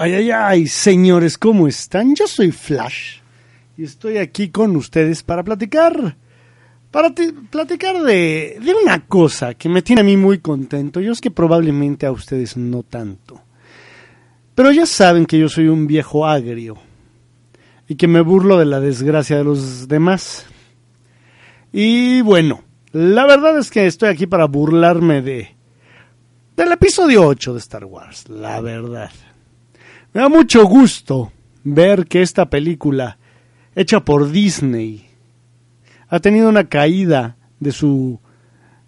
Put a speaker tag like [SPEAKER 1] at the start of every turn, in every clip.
[SPEAKER 1] Ay, ay, ay, señores, ¿cómo están? Yo soy Flash y estoy aquí con ustedes para platicar, para platicar de, de una cosa que me tiene a mí muy contento. Yo es que probablemente a ustedes no tanto. Pero ya saben que yo soy un viejo agrio y que me burlo de la desgracia de los demás. Y bueno, la verdad es que estoy aquí para burlarme de del episodio 8 de Star Wars, la verdad. Me da mucho gusto ver que esta película, hecha por Disney, ha tenido una caída de su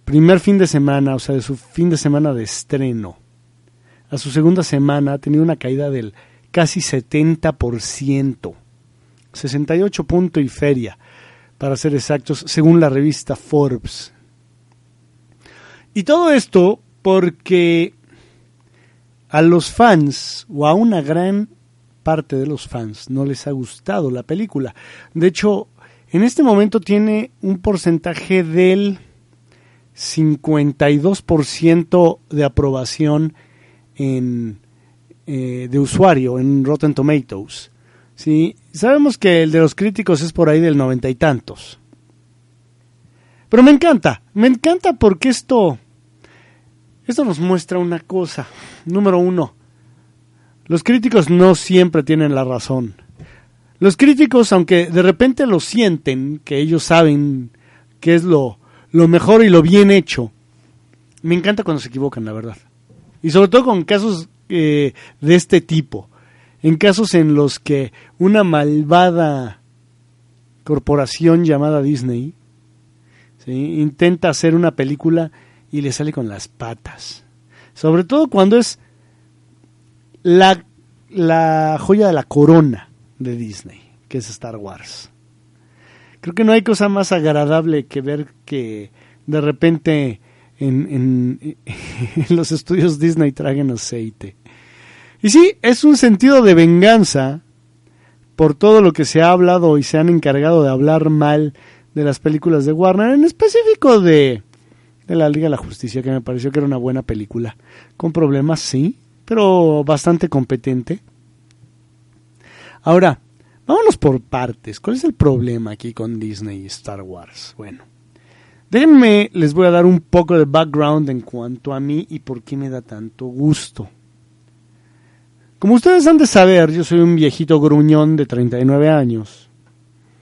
[SPEAKER 1] primer fin de semana, o sea, de su fin de semana de estreno. A su segunda semana ha tenido una caída del casi 70%. 68 punto y feria, para ser exactos, según la revista Forbes. Y todo esto porque a los fans o a una gran parte de los fans no les ha gustado la película. De hecho, en este momento tiene un porcentaje del 52% de aprobación en, eh, de usuario en Rotten Tomatoes. ¿sí? Sabemos que el de los críticos es por ahí del noventa y tantos. Pero me encanta, me encanta porque esto esto nos muestra una cosa. Número uno, los críticos no siempre tienen la razón. Los críticos, aunque de repente lo sienten, que ellos saben qué es lo, lo mejor y lo bien hecho, me encanta cuando se equivocan, la verdad. Y sobre todo con casos eh, de este tipo. En casos en los que una malvada corporación llamada Disney intenta hacer una película y le sale con las patas. Sobre todo cuando es la, la joya de la corona de Disney, que es Star Wars. Creo que no hay cosa más agradable que ver que de repente en, en, los estudios Disney traguen aceite. Y sí, es un sentido de venganza por todo lo que se ha hablado y se han encargado de hablar mal de las películas de Warner, en específico de de la Liga de la Justicia, que me pareció que era una buena película. Con problemas, sí, pero bastante competente. Ahora, vámonos por partes. ¿Cuál es el problema aquí con Disney y Star Wars? Bueno, déjenme, les voy a dar un poco de background en cuanto a mí y por qué me da tanto gusto. Como ustedes han de saber, yo soy un viejito gruñón de 39 años.